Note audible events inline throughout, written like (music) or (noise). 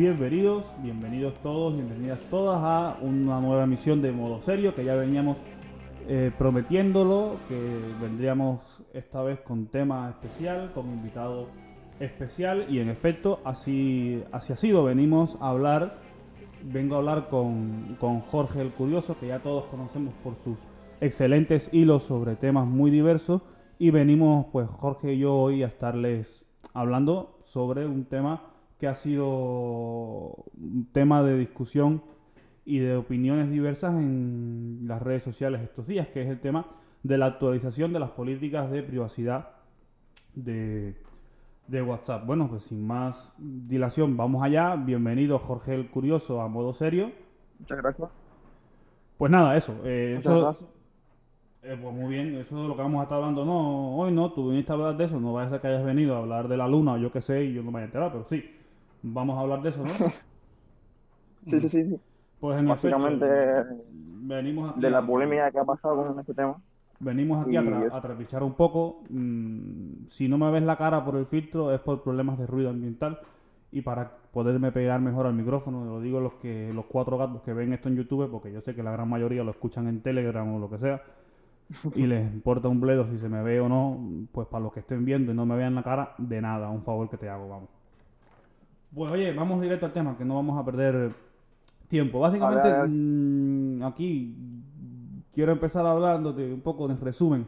Bienvenidos, bienvenidos todos, bienvenidas todas a una nueva emisión de Modo Serio que ya veníamos eh, prometiéndolo, que vendríamos esta vez con tema especial, con invitado especial y en efecto así, así ha sido. Venimos a hablar, vengo a hablar con, con Jorge el Curioso, que ya todos conocemos por sus excelentes hilos sobre temas muy diversos y venimos pues Jorge y yo hoy a estarles hablando sobre un tema que ha sido un tema de discusión y de opiniones diversas en las redes sociales estos días, que es el tema de la actualización de las políticas de privacidad de, de WhatsApp. Bueno, pues sin más dilación, vamos allá. Bienvenido Jorge el Curioso a modo serio. Muchas gracias. Pues nada, eso. eh, Muchas eso gracias. eh, pues muy bien, eso es lo que vamos a estar hablando. No, hoy no, tú viniste a hablar de eso, no vaya a ser que hayas venido a hablar de la luna o yo qué sé y yo no me haya enterado, pero sí, vamos a hablar de eso, ¿no? (laughs) Sí, sí, sí, sí. Pues en Básicamente efecto, venimos aquí de la polémica que ha pasado con este tema. Venimos aquí a, tra- a trapichar un poco. mm, si no me ves la cara por el filtro es por problemas de ruido ambiental y para poderme pegar mejor al micrófono. Lo digo los que los cuatro gatos que ven esto en YouTube, porque yo sé que la gran mayoría lo escuchan en Telegram o lo que sea (laughs) y les importa un bledo si se me ve o no. Pues para los que estén viendo y no me vean la cara, de nada, un favor que te hago, vamos. Pues oye, vamos directo al tema, que no vamos a perder tiempo. Básicamente, mm, aquí quiero empezar hablándote un poco en resumen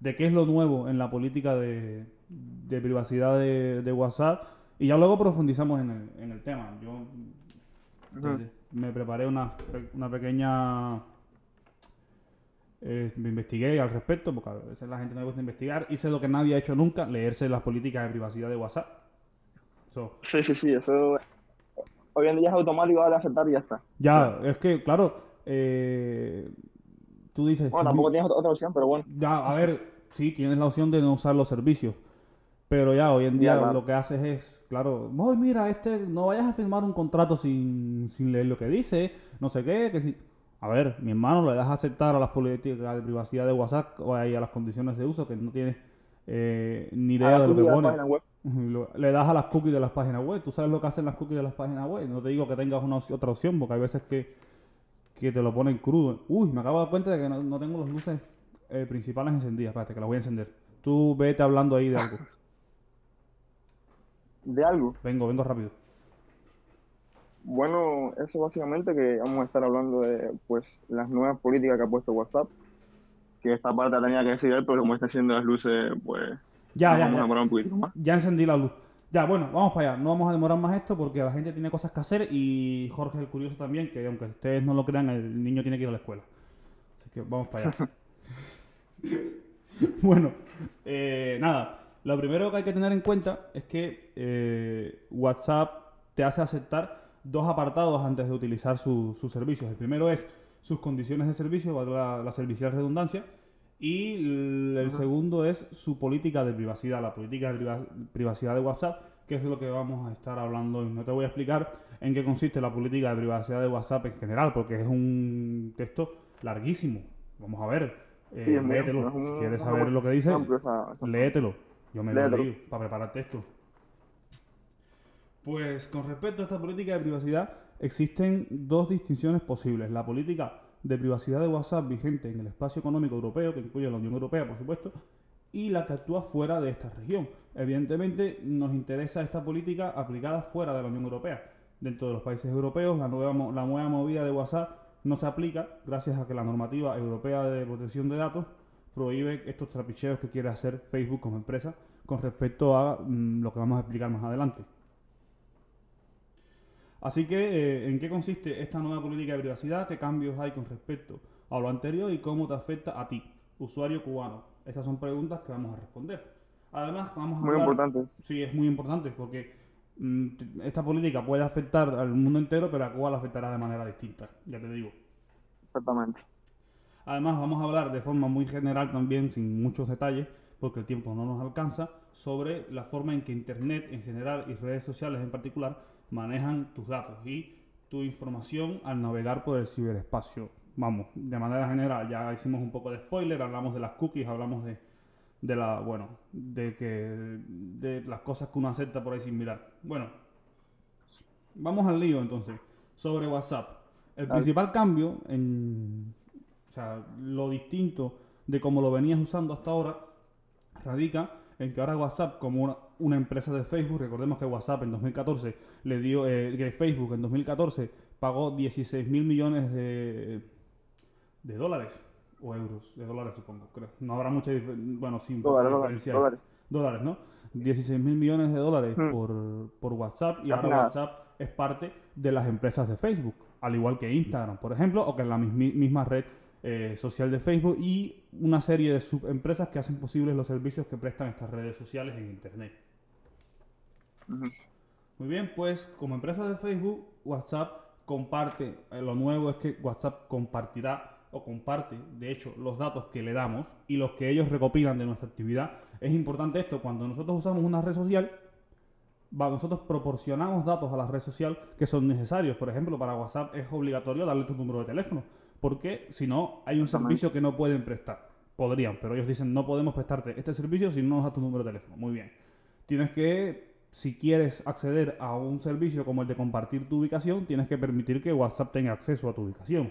de qué es lo nuevo en la política de, de privacidad de, de WhatsApp y ya luego profundizamos en el, en el tema. Yo me preparé una, una pequeña... eh, me investigué al respecto, porque a veces la gente no le gusta investigar. Hice lo que nadie ha hecho nunca, leerse las políticas de privacidad de WhatsApp. So, Sí, sí, sí, eso hoy en día es automático, vale aceptar y ya está. ya, es que, claro, eh, tú dices... Bueno, tampoco tienes otra opción, pero bueno. Ya, a ver, sí, tienes la opción de no usar los servicios. Pero ya, hoy en día Ya, claro. lo que haces es, claro, "Ay, mira, este, no vayas a firmar un contrato sin, sin leer lo que dice, no sé qué, que si... A ver, mi hermano, le das a aceptar a las políticas de privacidad de WhatsApp o ahí a las condiciones de uso que no tienes eh, ni idea de lo que pone. Le das a las cookies de las páginas web. Tú sabes lo que hacen las cookies de las páginas web. No te digo que tengas una otra opción, porque hay veces que, que te lo ponen crudo. Uy, me acabo de dar cuenta de que no, no tengo las luces eh, principales encendidas. Espérate, que las voy a encender. Tú vete hablando ahí de algo. (laughs) De algo. Vengo, vengo rápido. Bueno, eso básicamente que vamos a estar hablando de pues las nuevas políticas que ha puesto WhatsApp. Que esta parte la tenía que decir él, pero como está haciendo las luces, pues Ya, nos ya, vamos a ya. demorar un poquito más. Ya encendí la luz. Ya, bueno, vamos para allá. No vamos a demorar más esto porque la gente tiene cosas que hacer y Jorge el curioso también, que aunque ustedes no lo crean, el niño tiene que ir a la escuela. Así que vamos para allá. (laughs) (laughs) bueno, eh, nada. Lo primero que hay que tener en cuenta es que eh, WhatsApp te hace aceptar dos apartados antes de utilizar su- sus servicios. El primero es sus condiciones de servicio, valga la, la servicial redundancia, y el, segundo es su política de privacidad, la política de priva- privacidad de WhatsApp, que es lo que vamos a estar hablando hoy. No te voy a explicar en qué consiste la política de privacidad de WhatsApp en general, porque es un texto larguísimo. Vamos a ver, eh, Sí, léetelo. Si quieres es saber lo que dice, amplio léetelo. Yo me lo Léetelo. leí para preparar texto. Pues con respecto a esta política de privacidad, existen dos distinciones posibles. La política de privacidad de WhatsApp vigente en el espacio económico europeo, que incluye la Unión Europea, por supuesto, y la que actúa fuera de esta región. Evidentemente, nos interesa esta política aplicada fuera de la Unión Europea. Dentro de los países europeos, la nueva, la nueva movida de WhatsApp no se aplica gracias a que la normativa europea de protección de datos prohíbe estos trapicheos que quiere hacer Facebook como empresa con respecto a mm, lo que vamos a explicar más adelante. Así que, eh, ¿en qué consiste esta nueva política de privacidad? ¿Qué cambios hay con respecto a lo anterior y cómo te afecta a ti, usuario cubano? Esas son preguntas que vamos a responder. Además, vamos a Muy hablar- importante. Sí, es muy importante porque mm, esta política puede afectar al mundo entero, pero a Cuba la afectará de manera distinta, ya te digo. Exactamente. Además, vamos a hablar de forma muy general también, sin muchos detalles, porque el tiempo no nos alcanza, sobre la forma en que Internet en general y redes sociales en particular manejan tus datos y tu información al navegar por el ciberespacio. Vamos, de manera general, ya hicimos un poco de spoiler, hablamos de las cookies, hablamos de, de la, bueno, de que de las cosas que uno acepta por ahí sin mirar. Bueno, vamos al lío entonces. Sobre WhatsApp. El principal cambio, en, o sea, lo distinto de cómo lo venías usando hasta ahora, radica en que ahora WhatsApp, como una, empresa de Facebook, recordemos que WhatsApp en 2014 le dio, eh, que Facebook en 2014 pagó 16 mil millones de, de dólares o euros, de dólares supongo, creo. No habrá mucha diferencia, bueno, sí, dólares. Dólares, dólares. ¿no? 16 mil millones de dólares hmm. por, por, WhatsApp y ahora WhatsApp es parte de las empresas de Facebook, al igual que Instagram, por ejemplo, o que es la misma red eh, social de Facebook y una serie de subempresas que hacen posibles los servicios que prestan estas redes sociales en Internet. Muy bien, pues como empresa de Facebook, WhatsApp comparte, eh, lo nuevo es que WhatsApp compartirá o comparte, de hecho, los datos que le damos y los que ellos recopilan de nuestra actividad. Es importante esto, cuando nosotros usamos una red social, nosotros proporcionamos datos a la red social que son necesarios. Por ejemplo, para WhatsApp es obligatorio darle tu número de teléfono, porque si no, hay un servicio que no pueden prestar. Podrían, pero ellos dicen, no podemos prestarte este servicio si no nos das tu número de teléfono. Muy bien. Tienes que, si quieres acceder a un servicio como el de compartir tu ubicación, tienes que permitir que WhatsApp tenga acceso a tu ubicación.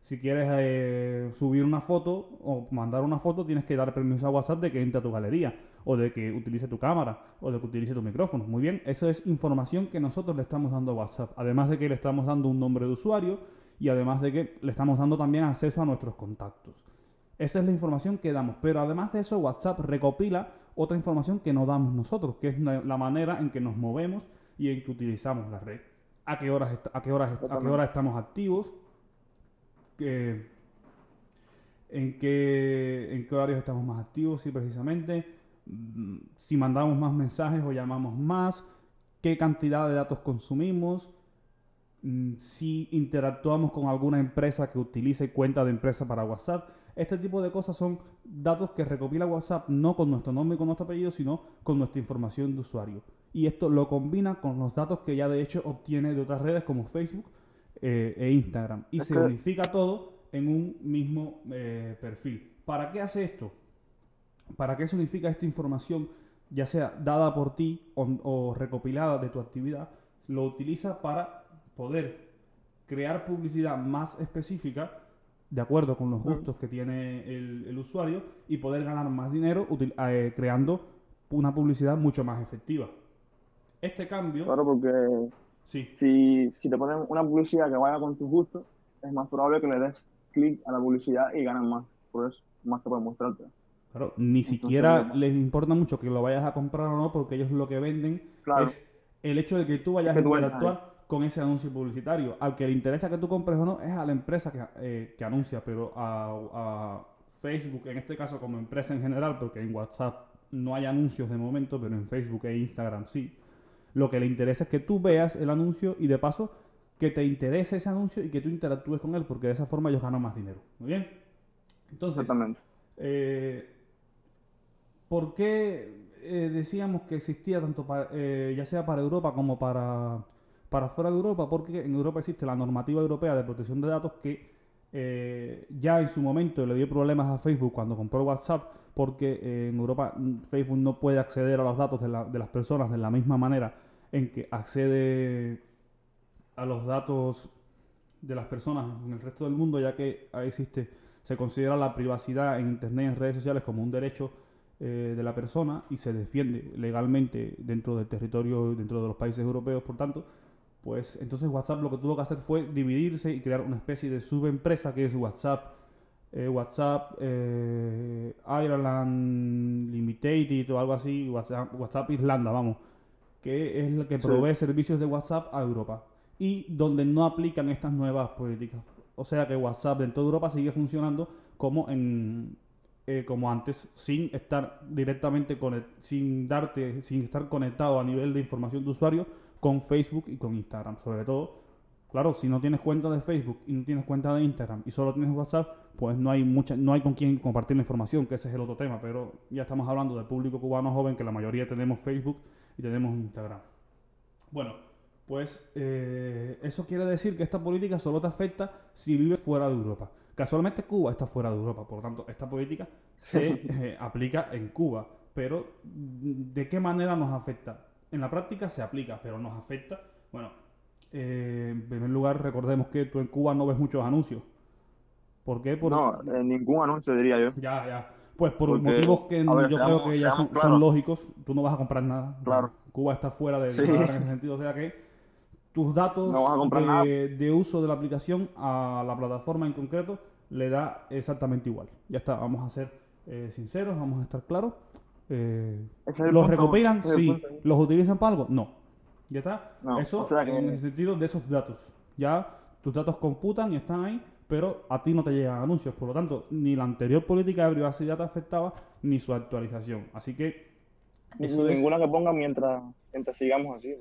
Si quieres eh, subir una foto o mandar una foto, tienes que dar permiso a WhatsApp de que entre a tu galería, o de que utilice tu cámara, o de que utilice tu micrófono. Muy bien, eso es información que nosotros le estamos dando a WhatsApp. Además de que le estamos dando un nombre de usuario y además de que le estamos dando también acceso a nuestros contactos. Esa es la información que damos. Pero además de eso, WhatsApp recopila otra información que no damos nosotros, que es la manera en que nos movemos y en que utilizamos la red. A qué horas, a qué horas, a qué horas estamos activos, en, qué, en qué horarios estamos más activos, sí, precisamente, mm, si mandamos más mensajes o llamamos más, qué cantidad de datos consumimos, mm, si interactuamos con alguna empresa que utilice cuenta de empresa para WhatsApp. Este tipo de cosas son datos que recopila WhatsApp no con nuestro nombre y con nuestro apellido, sino con nuestra información de usuario. Y esto lo combina con los datos que ya de hecho obtiene de otras redes como Facebook eh, e Instagram. Y se unifica todo en un mismo eh, perfil. ¿Para qué hace esto? ¿Para qué se unifica esta información, ya sea dada por ti o, recopilada de tu actividad? Lo utiliza para poder crear publicidad más específica de acuerdo con los gustos que tiene el, usuario y poder ganar más dinero eh, creando una publicidad mucho más efectiva. Este cambio... Claro, porque Sí. Si, si te ponen una publicidad que vaya con tus gustos, es más probable que le des clic a la publicidad y ganes más. Por eso, más te pueden mostrarte. Claro, ni siquiera les importa mucho que lo vayas a comprar o no, porque ellos lo que venden es el hecho de que tú vayas a interactuar con ese anuncio publicitario. Al que le interesa que tú compres o no es a la empresa que, eh, que anuncia, pero a, a, Facebook, en este caso como empresa en general, porque en WhatsApp no hay anuncios de momento, pero en Facebook e Instagram sí lo que le interesa es que tú veas el anuncio y de paso que te interese ese anuncio y que tú interactúes con él, porque de esa forma ellos ganan más dinero. ¿Muy bien? Entonces, eh, ¿por qué eh, decíamos que existía tanto eh, ya sea para Europa como para, para fuera de Europa? Porque en Europa existe la normativa europea de protección de datos que ya en su momento le dio problemas a Facebook cuando compró WhatsApp, porque en Europa mm, Facebook no puede acceder a los datos de, de las personas de la misma manera en que accede a los datos de las personas en el resto del mundo, ya que existe, se considera la privacidad en Internet y en redes sociales como un derecho eh, de la persona y se defiende legalmente dentro del territorio, dentro de los países europeos, por tanto, pues entonces WhatsApp lo que tuvo que hacer fue dividirse y crear una especie de subempresa que es WhatsApp, eh, WhatsApp eh, Ireland Limited o algo así, WhatsApp, WhatsApp Irlanda, vamos que es la que provee servicios de WhatsApp a Europa y donde no aplican estas nuevas políticas. O sea que WhatsApp en toda Europa sigue funcionando como en eh, como antes, sin estar directamente con sin darte, sin estar conectado a nivel de información de usuario con Facebook y con Instagram. Sobre todo, claro, si no tienes cuenta de Facebook y no tienes cuenta de Instagram y solo tienes WhatsApp, pues no hay mucha, no hay con quién compartir la información, que ese es el otro tema. Pero ya estamos hablando del público cubano joven, que la mayoría tenemos Facebook y tenemos Instagram. Bueno, pues eh, eso quiere decir que esta política solo te afecta si vives fuera de Europa. Casualmente Cuba está fuera de Europa, por lo tanto esta política se (laughs) eh, aplica en Cuba. Pero ¿de qué manera nos afecta? En la práctica se aplica, pero nos afecta, bueno, Eh, en primer lugar, recordemos que tú en Cuba no ves muchos anuncios. ¿Por qué? No, en ningún anuncio diría yo. Ya, ya. Pues por motivos que yo creo que ya son, lógicos, tú no vas a comprar nada. Claro. Cuba está fuera de en ese sentido, o sea que tus datos de, uso de la aplicación a la plataforma en concreto le da exactamente igual. Ya está, vamos a ser eh, sinceros, vamos a estar claros. Eh, ¿Los recopilan? Sí. ¿Los utilizan para algo? No. ¿Ya está? Eso en el sentido de esos datos. Ya tus datos computan y están ahí, pero a ti no te llegan anuncios. Por lo tanto, ni la anterior política de privacidad te afectaba, ni su actualización. Así que... Ninguna que ponga mientras, sigamos así.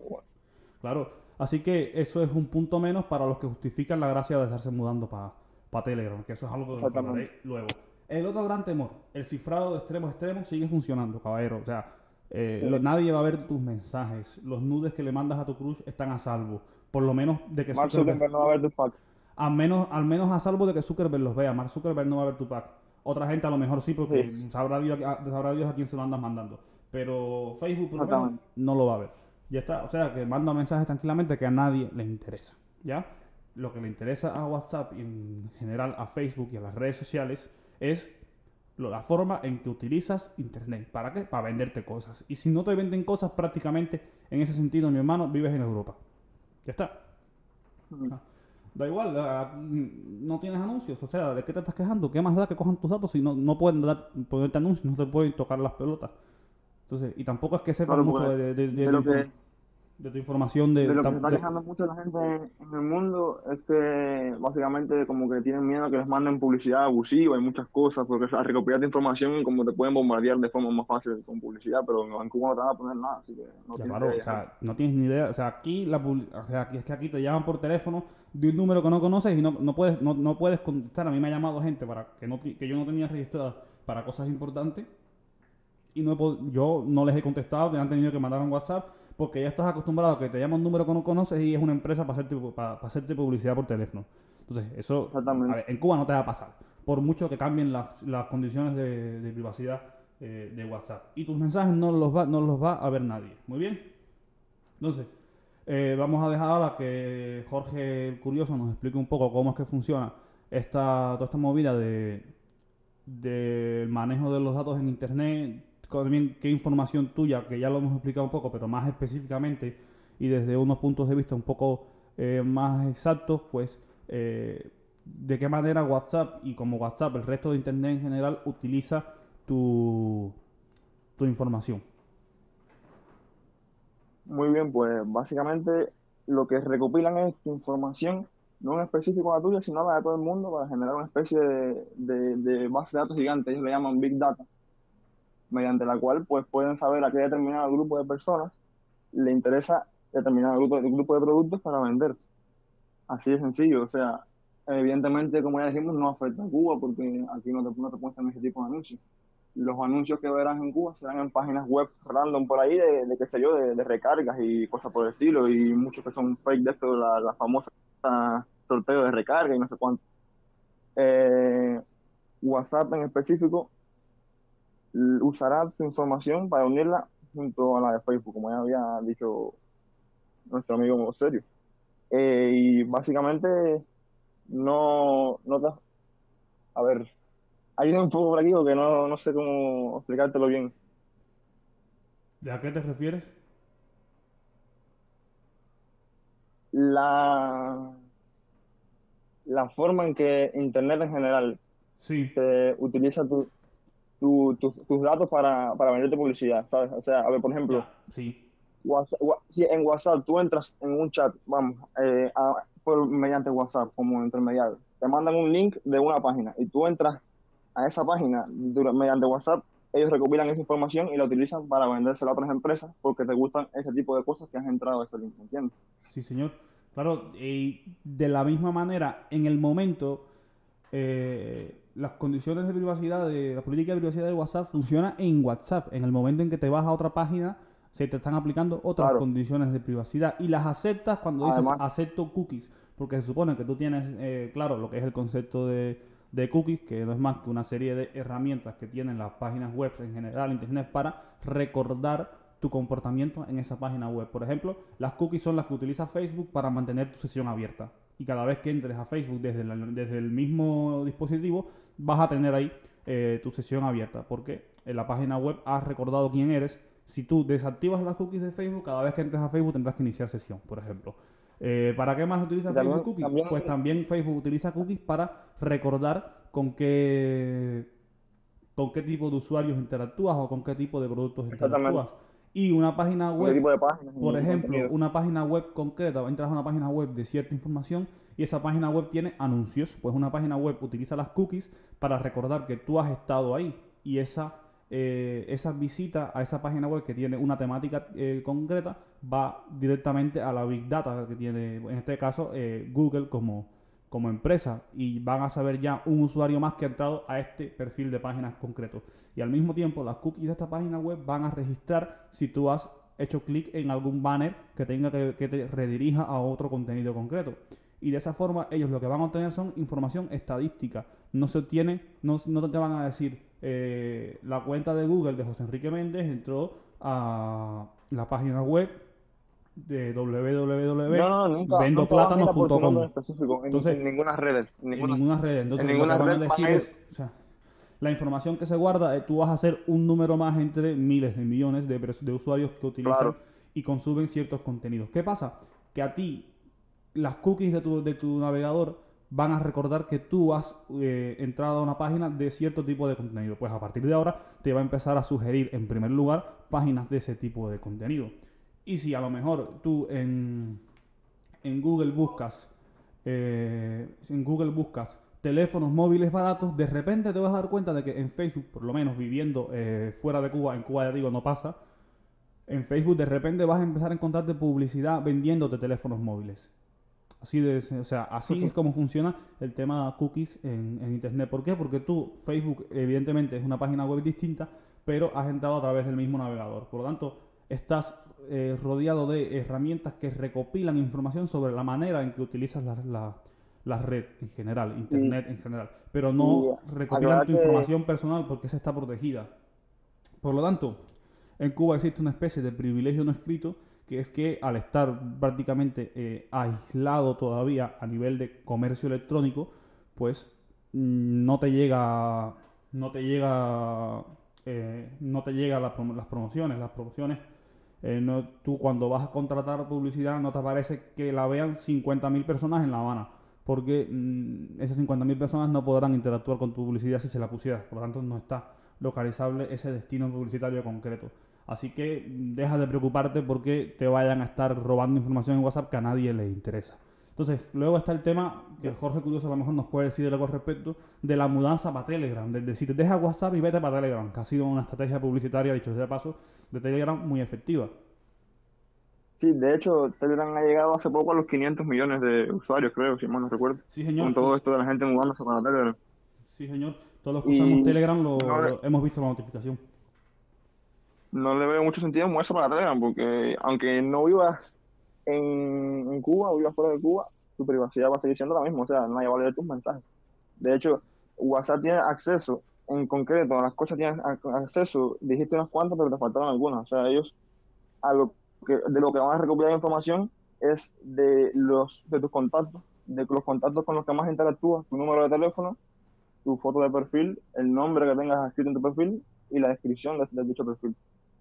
Claro. Así que eso es un punto menos para los que justifican la gracia de estarse mudando para pa Telegram, que eso es algo que hablaré luego. El otro gran temor, el cifrado de extremo a extremo sigue funcionando, caballero. O sea, eh, nadie va a ver tus mensajes. Los nudes que le mandas a tu crush están a salvo. Por lo menos de que Mark Zuckerberg, no va a ver tu pack. Al menos, al menos a salvo de que Zuckerberg los vea. Mark Zuckerberg no va a ver tu pack. Otra gente a lo mejor sí, porque Sabrá, Dios, sabrá, Dios, a quién se lo andas mandando. Pero Facebook, por lo menos, no lo va a ver. Ya está. O sea, que manda mensajes tranquilamente que a nadie le interesa. ¿Ya? Lo que le interesa a WhatsApp y en general a Facebook y a las redes sociales es la forma en que utilizas Internet. ¿Para qué? Para venderte cosas. Y si no te venden cosas, prácticamente en ese sentido, mi hermano, vives en Europa. Ya está. Ah, da igual, ah, no tienes anuncios. O sea, ¿de qué te estás quejando? ¿Qué más da que cojan tus datos si no, no pueden dar, ponerte anuncios, no te pueden tocar las pelotas? Entonces, y tampoco es que sepan mucho pues, de, de, de, de tu información de... lo que se está quejando mucho la gente en el mundo es que básicamente como que tienen miedo a que les manden publicidad abusiva y muchas cosas, porque al recopilar información como te pueden bombardear de forma más fácil con publicidad, pero en Cuba no te van a poner nada, así que no tienes claro, o sea, no tienes ni idea, o sea, aquí la o sea, es que aquí te llaman por teléfono de un número que no conoces y no, no puedes no, no puedes contestar, a mí me ha llamado gente para que no que yo no tenía registrada para cosas importantes y no yo no les he contestado, me han tenido que mandar un WhatsApp porque ya estás acostumbrado a que te llama un número que no conoces y es una empresa para hacerte, para, hacerte publicidad por teléfono. Entonces, eso en Cuba no te va a pasar, por mucho que cambien las, condiciones de, privacidad eh, de WhatsApp. Y tus mensajes no los, va, no los va a ver nadie. Muy bien. Entonces, eh, vamos a dejar ahora que Jorge el Curioso nos explique un poco cómo es que funciona esta, toda esta movida de del manejo de los datos en Internet, también qué información tuya, que ya lo hemos explicado un poco, pero más específicamente y desde unos puntos de vista un poco eh, más exactos, pues eh, de qué manera WhatsApp y como WhatsApp, el resto de Internet en general, utiliza tu, tu información. Muy bien, pues básicamente lo que recopilan es tu información, no en específico la tuya, sino la de todo el mundo, para generar una especie de, de, de base de datos gigante. Ellos le llaman Big Data mediante la cual pues pueden saber a qué determinado grupo de personas le interesa determinado grupo, grupo de productos para vender. Así de sencillo, o sea, evidentemente, como ya dijimos, no afecta a Cuba porque aquí no te, no te muestran ese tipo de anuncios. Los anuncios que verás en Cuba serán en páginas web random por ahí de, qué sé yo, de, recargas y cosas por el estilo y muchos que son fake de esto, la, la famosa sorteo de recarga y no sé cuánto. Eh, WhatsApp en específico usará tu información para unirla junto a la de Facebook, como ya había dicho nuestro amigo Serio. Eh, y básicamente no, no te... A ver, hay un poco por aquí porque no, no sé cómo explicártelo bien. ¿De a qué te refieres? La, la forma en que Internet en general sí. utiliza tu, tus datos para, para venderte publicidad, ¿sabes? O sea, a ver, por ejemplo, sí. si en WhatsApp tú entras en un chat, vamos, eh, por, mediante WhatsApp como intermediario, te mandan un link de una página y tú entras a esa página mediante WhatsApp, ellos recopilan esa información y la utilizan para vendérsela a otras empresas porque te gustan ese tipo de cosas que has entrado a ese link, ¿entiendes? Sí, señor. Claro, y de la misma manera, en el momento... Eh, las condiciones de privacidad, de la política de privacidad de WhatsApp funciona en WhatsApp. En el momento en que te vas a otra página, se te están aplicando otras condiciones de privacidad y las aceptas cuando dices acepto cookies, porque se supone que tú tienes, eh, claro, lo que es el concepto de, de, cookies, que no es más que una serie de herramientas que tienen las páginas web en general, Internet, para recordar tu comportamiento en esa página web. Por ejemplo, las cookies son las que utiliza Facebook para mantener tu sesión abierta. Y cada vez que entres a Facebook desde, desde el mismo dispositivo, vas a tener ahí eh, tu sesión abierta. Porque en la página web has recordado quién eres. Si tú desactivas las cookies de Facebook, cada vez que entres a Facebook tendrás que iniciar sesión, por ejemplo. Eh, ¿Para qué más utiliza Facebook cookies? pues también Facebook utiliza cookies para recordar con qué, con qué tipo de usuarios interactúas o con qué tipo de productos interactúas. Y una página web, por ejemplo, una página web concreta, entras a una página web de cierta información y esa página web tiene anuncios, pues una página web utiliza las cookies para recordar que tú has estado ahí y esa eh, esa visita a esa página web que tiene una temática eh, concreta va directamente a la Big Data que tiene, en este caso, eh, Google como, como empresa y van a saber ya un usuario más que ha entrado a este perfil de páginas concreto. Y al mismo tiempo, las cookies de esta página web van a registrar si tú has hecho clic en algún banner que tenga que, te redirija a otro contenido concreto y de esa forma ellos lo que van a obtener son información estadística. No se obtiene, no, no te van a decir eh, la cuenta de Google de José Enrique Méndez entró a la página web de www.vendoplátanos.com. Entonces, en ninguna red. En ninguna, red. Entonces, lo que van a decir es, o sea, la información que se guarda, eh, tú vas a hacer un número más entre miles de millones de, de usuarios que utilizan y consumen ciertos contenidos. ¿Qué pasa? Que a ti las cookies de tu, de tu navegador van a recordar que tú has eh, entrado a una página de cierto tipo de contenido. Pues a partir de ahora te va a empezar a sugerir en primer lugar páginas de ese tipo de contenido. Y si a lo mejor tú en, en Google buscas eh, en Google buscas teléfonos móviles baratos, de repente te vas a dar cuenta de que en Facebook, por lo menos viviendo eh, fuera de Cuba, en Cuba ya digo no pasa, en Facebook de repente vas a empezar a encontrarte publicidad vendiéndote teléfonos móviles. Así de, o sea, así es como funciona el tema cookies en, Internet. ¿Por qué? Porque tú, Facebook, evidentemente es una página web distinta, pero has entrado a través del mismo navegador. Por lo tanto, estás eh, rodeado de herramientas que recopilan información sobre la manera en que utilizas la, red en general, Internet en general, pero no recopilan tu información personal porque esa está protegida. Por lo tanto, en Cuba existe una especie de privilegio no escrito que es que al estar prácticamente eh, aislado todavía a nivel de comercio electrónico, pues mm, no te llega, no te llega, eh, no te llega las, promociones, las promociones. Eh, no, tú cuando vas a contratar publicidad no te parece que la vean 50.000 personas en La Habana, porque mm, esas 50.000 personas no podrán interactuar con tu publicidad si se la pusieras, por lo tanto no está localizable ese destino publicitario concreto. Así que deja de preocuparte porque te vayan a estar robando información en WhatsApp que a nadie le interesa. Entonces, luego está el tema que Jorge Curioso a lo mejor nos puede decir algo al respecto de la mudanza para Telegram. Es decir, deja WhatsApp y vete para Telegram, que ha sido una estrategia publicitaria, dicho sea de paso, de Telegram muy efectiva. Sí, de hecho, Telegram ha llegado hace poco a los 500 millones de usuarios, creo, si mal no recuerdo. Sí, señor. Con todo esto de la gente mudándose para Telegram. Sí, señor. Todos los que usamos Telegram lo, hemos visto la notificación no le veo mucho sentido moverse para Telegram, porque aunque no vivas en, Cuba o vivas fuera de Cuba, tu privacidad va a seguir siendo la misma, o sea, nadie va a leer tus mensajes. De hecho, WhatsApp tiene acceso, en concreto, a las cosas tienen acceso, dijiste unas cuantas, pero te faltaron algunas, o sea, ellos a lo que, de lo que van a recopilar información es de los de tus contactos, de los contactos con los que más interactúas, tu número de teléfono, tu foto de perfil, el nombre que tengas escrito en tu perfil y la descripción de dicho perfil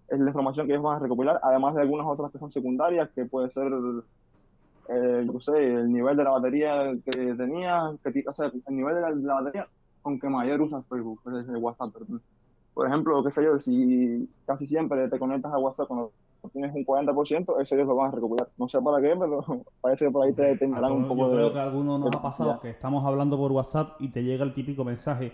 es la información que ellos van a recopilar, además de algunas otras que son secundarias, que puede ser, eh, yo sé, el nivel de la batería que tenía, que, o sea, el nivel de la, batería con que mayor usas Facebook, es WhatsApp. Por ejemplo, qué sé yo, si casi siempre te conectas a WhatsApp cuando tienes un 40%, eso ellos lo van a recopilar. No sé para qué, pero (laughs) parece que por ahí te tendrán un poco yo de... creo que a algunos nos ha pasado que estamos hablando por WhatsApp y te llega el típico mensaje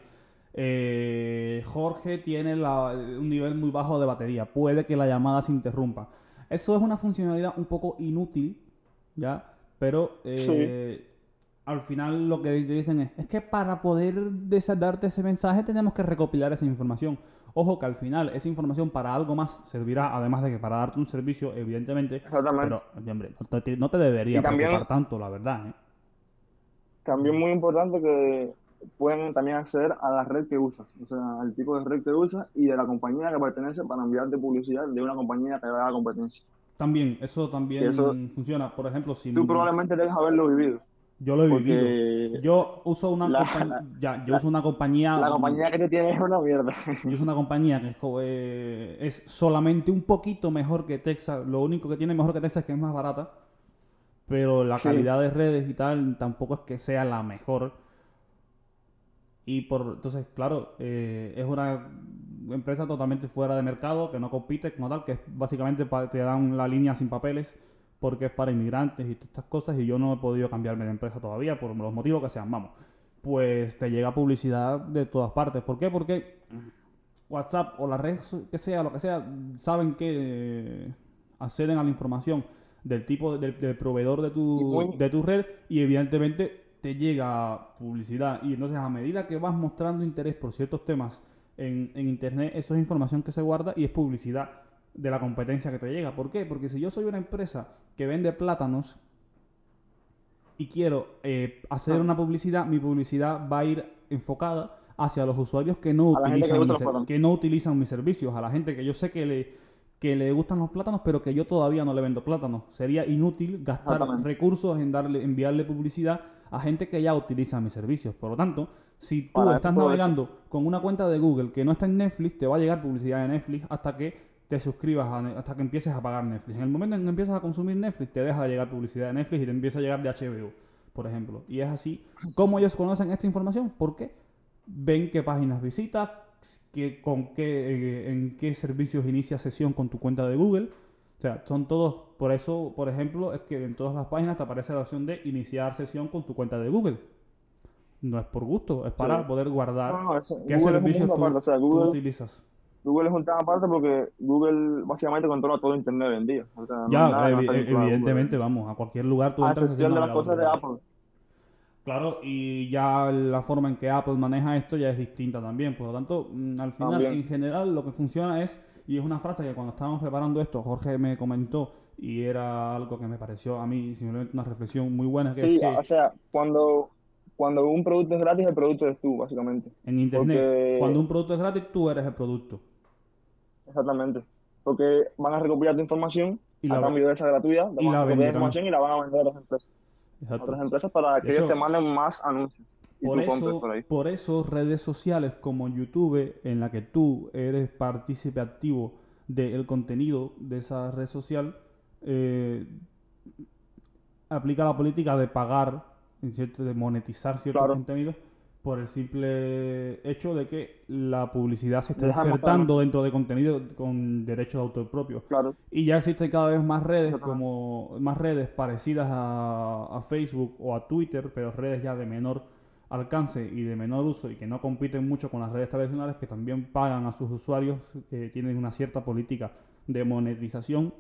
eh, Jorge tiene un nivel muy bajo de batería, puede que la llamada se interrumpa. Eso es una funcionalidad un poco inútil, ¿ya? Pero eh, al final lo que dicen es, es que para poder darte ese mensaje tenemos que recopilar esa información. Ojo que al final esa información para algo más servirá, además de que para darte un servicio, evidentemente. Pero, hombre, no te, debería preocupar tanto, la verdad. ¿eh? También muy importante que pueden también acceder a la red que usas, o sea, al tipo de red que usas y de la compañía que pertenece para enviarte publicidad de una compañía que haga competencia. También, eso también Eso- funciona. Por ejemplo, si Tú probablemente debes haberlo vivido, yo lo he vivido. Yo uso una la- compañía, (laughs) ya, yo la- uso una compañía, la compañía que te tiene es una mierda. (laughs) yo uso una compañía que es, eh, es solamente un poquito mejor que Texas. Lo único que tiene mejor que Texas es que es más barata, pero la Sí. calidad de redes y tal tampoco es que sea la mejor. Y por entonces, claro, eh, es una empresa totalmente fuera de mercado, que no compite como tal, que es básicamente pa- te dan la línea sin papeles porque es para inmigrantes y todas estas cosas y yo no he podido cambiarme de empresa todavía por los motivos que sean, vamos. Pues te llega publicidad de todas partes. ¿Por qué? Porque WhatsApp o la red que sea, lo que sea, saben que eh, acceden a la información del tipo del, del proveedor de tu, de tu red y evidentemente te llega publicidad. Y entonces a medida que vas mostrando interés por ciertos temas en, en internet, eso es información que se guarda y es publicidad de la competencia que te llega. ¿Por qué? Porque si yo soy una empresa que vende plátanos y quiero eh, hacer Ah. una publicidad, mi publicidad va a ir enfocada hacia los usuarios que no que utilizan, que no utilizan mis servicios, a la gente que yo sé que le, que le gustan los plátanos, pero que yo todavía no le vendo plátanos. Sería inútil gastar recursos en darle, enviarle publicidad a gente que ya utiliza mis servicios. Por lo tanto, si tú Para estás navegando con una cuenta de Google que no está en Netflix, te va a llegar publicidad de Netflix hasta que te suscribas, a hasta que empieces a pagar Netflix. En el momento en que empiezas a consumir Netflix, te deja de llegar publicidad de Netflix y te empieza a llegar de HBO, por ejemplo. Y es así. ¿Cómo ellos conocen esta información? Porque ven qué páginas visitas, qué, con qué, eh, en qué servicios inicia sesión con tu cuenta de Google. O sea, son todos, por eso, por ejemplo, es que en todas las páginas te aparece la opción de iniciar sesión con tu cuenta de Google. No es por gusto, es para Sí. poder guardar No, no, eso- qué Google servicios tú, aparte, o sea, tú Google, utilizas. Google es un tema aparte porque Google básicamente controla todo Internet hoy en día. O sea, Ya, no evi- evidentemente, vamos, a cualquier lugar tú A entras excepción de las cosas de. Apple. Claro, y ya la forma en que Apple maneja esto ya es distinta también. Por lo tanto, mm, al final, También. en general, lo que funciona es, y es una frase que cuando estábamos preparando esto, Jorge me comentó, y era algo que me pareció a mí simplemente una reflexión muy buena, que Sí, es que o sea, cuando, cuando un producto es gratis, el producto eres tú, básicamente. en Internet, porque- cuando un producto es gratis, tú eres el producto. Exactamente. Porque van a recopilar tu información Y a la- cambio de esa gratuidad, y van la a recopilar información y la van a vender a otras empresas. A otras empresas para que ellos te manden más anuncios Por eso, por por eso redes sociales como YouTube, en la que tú eres partícipe activo del contenido de esa red social, eh, aplica la política de pagar, en cierto- de monetizar ciertos Claro. contenidos por el simple hecho de que la publicidad se está insertando dentro de contenido con derechos de autor propio. Claro, Y ya existen cada vez más redes como más redes parecidas a, a Facebook o a Twitter, pero redes ya de menor alcance y de menor uso y que no compiten mucho con las redes tradicionales que también pagan a sus usuarios que tienen una cierta política de monetización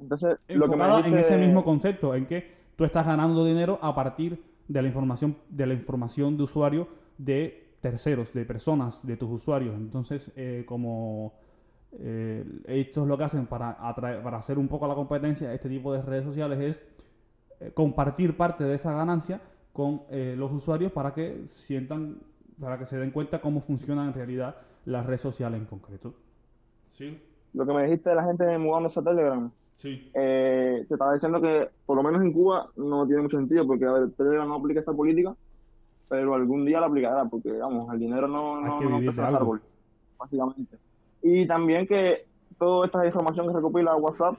entonces lo que me enfocada en ese mismo concepto, en que tú estás ganando dinero a partir de la información de la información de usuario de terceros, de personas, de tus usuarios. Entonces, eh, como eh, estos lo que hacen para atraer, para hacer un poco la competencia, este tipo de redes sociales es eh, compartir parte de esa ganancia con eh, los usuarios para que sientan, para que se den cuenta cómo funciona en realidad la red social en concreto. Sí, lo que me dijiste de la gente mudándose a Telegram, sí. eh, te estaba diciendo que por lo menos en Cuba no tiene mucho sentido porque a ver, Telegram no aplica esta política, pero algún día la aplicará porque vamos, el dinero no, no, no los algo. árboles, básicamente. Y también que toda esta información que recopila WhatsApp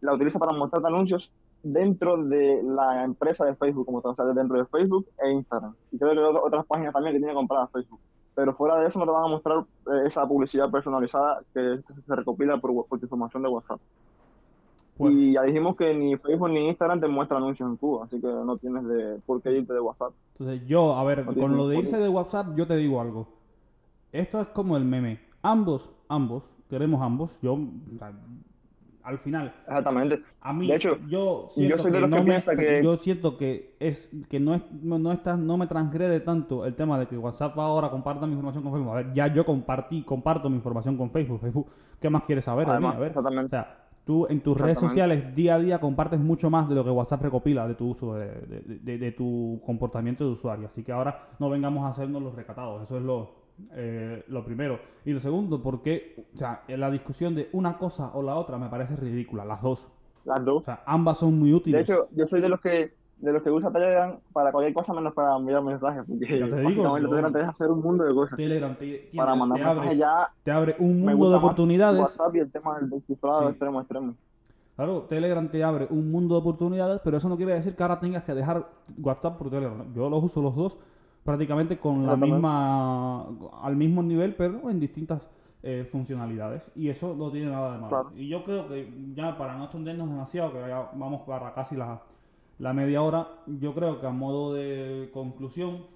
la utiliza para mostrarte anuncios dentro de la empresa de Facebook, como tal, o sea, dentro de Facebook e Instagram. Y creo que hay otras páginas también que tiene compradas Facebook. Pero fuera de eso no te van a mostrar eh, esa publicidad personalizada que se recopila por, por tu información de WhatsApp. Pues, Y ya dijimos que ni Facebook ni Instagram te muestran anuncios en Cuba, así que no tienes de por qué irte de WhatsApp. Entonces yo, a ver, No con lo de irse de WhatsApp, yo te digo algo. Esto es como el meme. Ambos, ambos, queremos ambos. Yo, o sea, al final, Exactamente. a mí, De hecho, yo siento soy de los no que me- piensa que- yo siento que es que no es no, no está no me transgrede tanto el tema de que WhatsApp ahora comparta mi información con Facebook. A ver, ya yo compartí, comparto mi información con Facebook. Facebook, ¿qué más quieres saber de mí? Además, A ver, o exactamente. sea, Tú en tus redes sociales día a día compartes mucho más de lo que WhatsApp recopila de tu uso, de, de- de- de tu comportamiento de usuario. Así que ahora no vengamos a hacernos los recatados. Eso es lo, eh, lo primero. Y lo segundo, porque o sea, la discusión de una cosa o la otra me parece ridícula, las dos. Las O dos. sea, ambas son muy De útiles. hecho, yo soy de los que de los que usa Telegram para cualquier cosa menos para enviar mensajes, porque te digo, yo- Telegram te deja hacer un mundo de cosas. Telegram te, Para te mandar mensajes abre, ya te abre un mundo de oportunidades. WhatsApp y el tema del descifrado Sí. extremo extremo. Claro, Telegram te abre un mundo de oportunidades, pero eso no quiere decir que ahora tengas que dejar WhatsApp por Telegram. Yo los uso los dos prácticamente con la misma, al mismo nivel, pero en distintas eh, funcionalidades. Y eso no tiene nada de malo. Claro. Y yo creo que ya para no extendernos demasiado, que ya vamos para casi la, la media hora, yo creo que a modo de conclusión,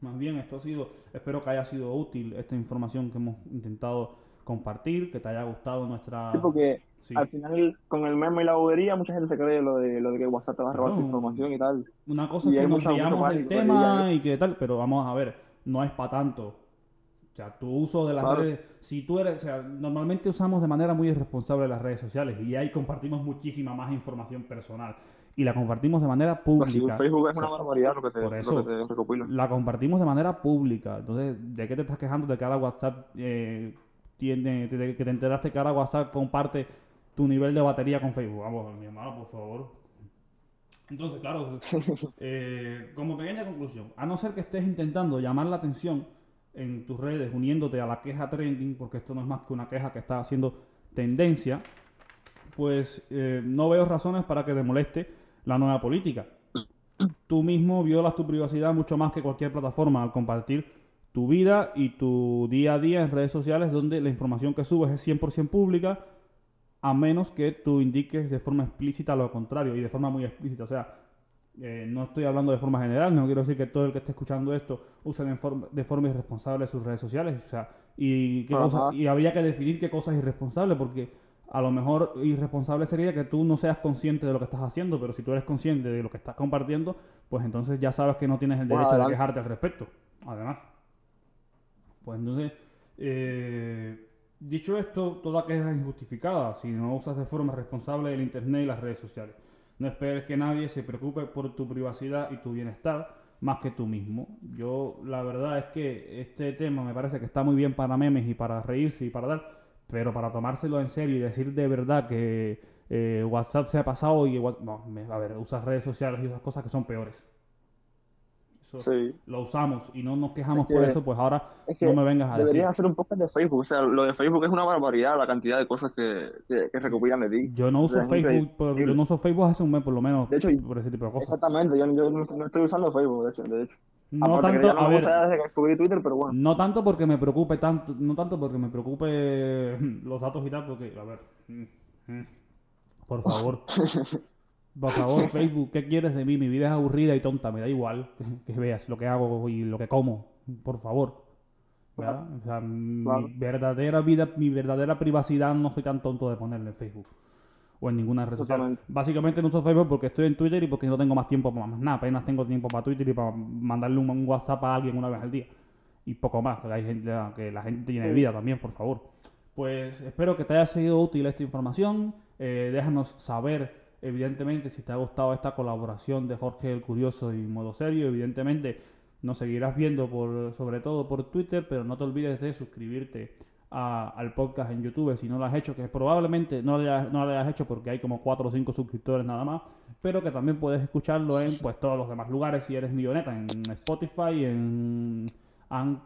más bien esto ha sido, espero que haya sido útil esta información que hemos intentado compartir, que te haya gustado nuestra... Sí, porque Sí. al final con el meme y la bobería mucha gente se cree lo de lo de que WhatsApp te va a robar tu información y tal. Una cosa Y es que nos riamos del tema y que tal, pero vamos a ver, no es para tanto. O sea, tu uso de las Claro. redes, si tú eres, o sea, normalmente usamos de manera muy irresponsable las redes sociales y ahí compartimos muchísima más información personal y la compartimos de manera Pues pública. Facebook es O sea, una barbaridad lo que te, por lo eso- que te recopila. la compartimos de manera pública. Entonces, ¿de qué te estás quejando de que ahora WhatsApp eh, tiene, de que te enteraste que ahora WhatsApp comparte tu nivel de batería con Facebook? Vamos, mi hermano, por favor. Entonces, claro, (laughs) eh, como pequeña conclusión, a no ser que estés intentando llamar la atención en tus redes, uniéndote a la queja trending, porque esto no es más que una queja que está haciendo tendencia, pues eh, no veo razones para que te moleste la nueva política. Tú mismo violas tu privacidad mucho más que cualquier plataforma al compartir tu vida y tu día a día en redes sociales donde la información que subes es 100% pública, a menos que tú indiques de forma explícita lo contrario y de forma muy explícita. O sea, eh, no estoy hablando de forma general, no quiero decir que todo el que esté escuchando esto use de forma, de forma irresponsable sus redes sociales. O sea, y, qué cosa- y habría que definir qué cosa es irresponsable, porque a lo mejor irresponsable sería que tú no seas consciente de lo que estás haciendo, pero si tú eres consciente de lo que estás compartiendo, pues entonces ya sabes que no tienes el Bueno, derecho de quejarte al respecto. Además. Pues entonces, eh, dicho esto, toda queja es injustificada si no usas de forma responsable el Internet y las redes sociales. No esperes que nadie se preocupe por tu privacidad y tu bienestar más que tú mismo. Yo, la verdad es que este tema me parece que está muy bien para memes y para reírse y para dar, pero para tomárselo en serio y decir de verdad que eh, WhatsApp se ha pasado y no, a ver, usas redes sociales y esas cosas que son peores. Sí. lo usamos y no nos quejamos Es que- por eso, pues ahora Es que no me vengas a decir. deberías hacer un podcast de Facebook. O sea, lo de Facebook es una barbaridad la cantidad de cosas que, que, que recopilan de ti. Yo no uso es Facebook, pero yo no uso Facebook hace un mes por lo menos De hecho, por ese tipo de cosas. Exactamente, yo, yo no, no estoy usando Facebook, de hecho. De hecho. No Aparte tanto, no a ver, desde Twitter, pero bueno. no tanto porque me preocupe tanto, no tanto porque me preocupe los datos y tal, porque, a ver, mm, mm, por favor, (laughs) por favor, Facebook, ¿qué quieres de mí? Mi vida es aburrida y tonta, me da igual que, que veas lo que hago y lo que como, por favor. ¿verdad? O sea, Claro. mi verdadera vida, mi verdadera privacidad no soy tan tonto de ponerle en Facebook o en ninguna red social. Básicamente no uso Facebook porque estoy en Twitter y porque no tengo más tiempo para más nada. Apenas tengo tiempo para Twitter y para mandarle un, un WhatsApp a alguien una vez al día. Y poco más, porque hay gente que la gente tiene Sí. vida también, por favor. Pues espero que te haya sido útil esta información. Eh, déjanos saber, evidentemente, si te ha gustado esta colaboración de Jorge el Curioso y Modo Serio. Evidentemente, nos seguirás viendo por, sobre todo por Twitter, pero no te olvides de suscribirte al podcast en YouTube si no lo has hecho, que probablemente no lo hayas, hecho porque hay como 4 o 5 suscriptores nada más, pero que también puedes escucharlo en pues todos los demás lugares si eres milloneta, en Spotify, en,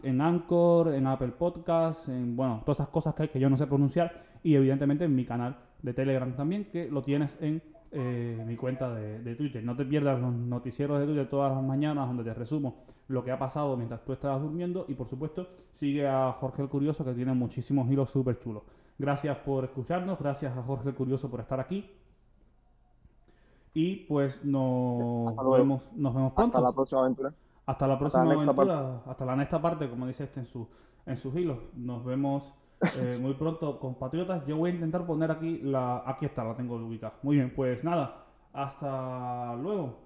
en Anchor, en Apple Podcasts, en bueno, todas esas cosas que que yo no sé pronunciar y evidentemente en mi canal de Telegram también, que lo tienes en eh, mi cuenta de, de Twitter. No te pierdas los noticieros de Twitter todas las mañanas donde te resumo lo que ha pasado mientras tú estabas durmiendo y por supuesto sigue a Jorge el Curioso que tiene muchísimos hilos súper chulos. Gracias por escucharnos, gracias a Jorge el Curioso por estar aquí y pues nos vemos, nos vemos pronto. Hasta la próxima aventura. Hasta la próxima la aventura, hasta la nesta parte, como dice este en, su, en sus hilos. Nos vemos eh, muy pronto, compatriotas. Yo voy a intentar poner aquí la. Aquí está, la tengo ubicada. Muy bien, pues nada, hasta luego.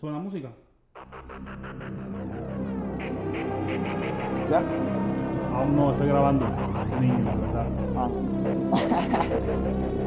¿Suena música? ¿Ya? Aún no, estoy grabando. niño, la verdad. Ah. (laughs)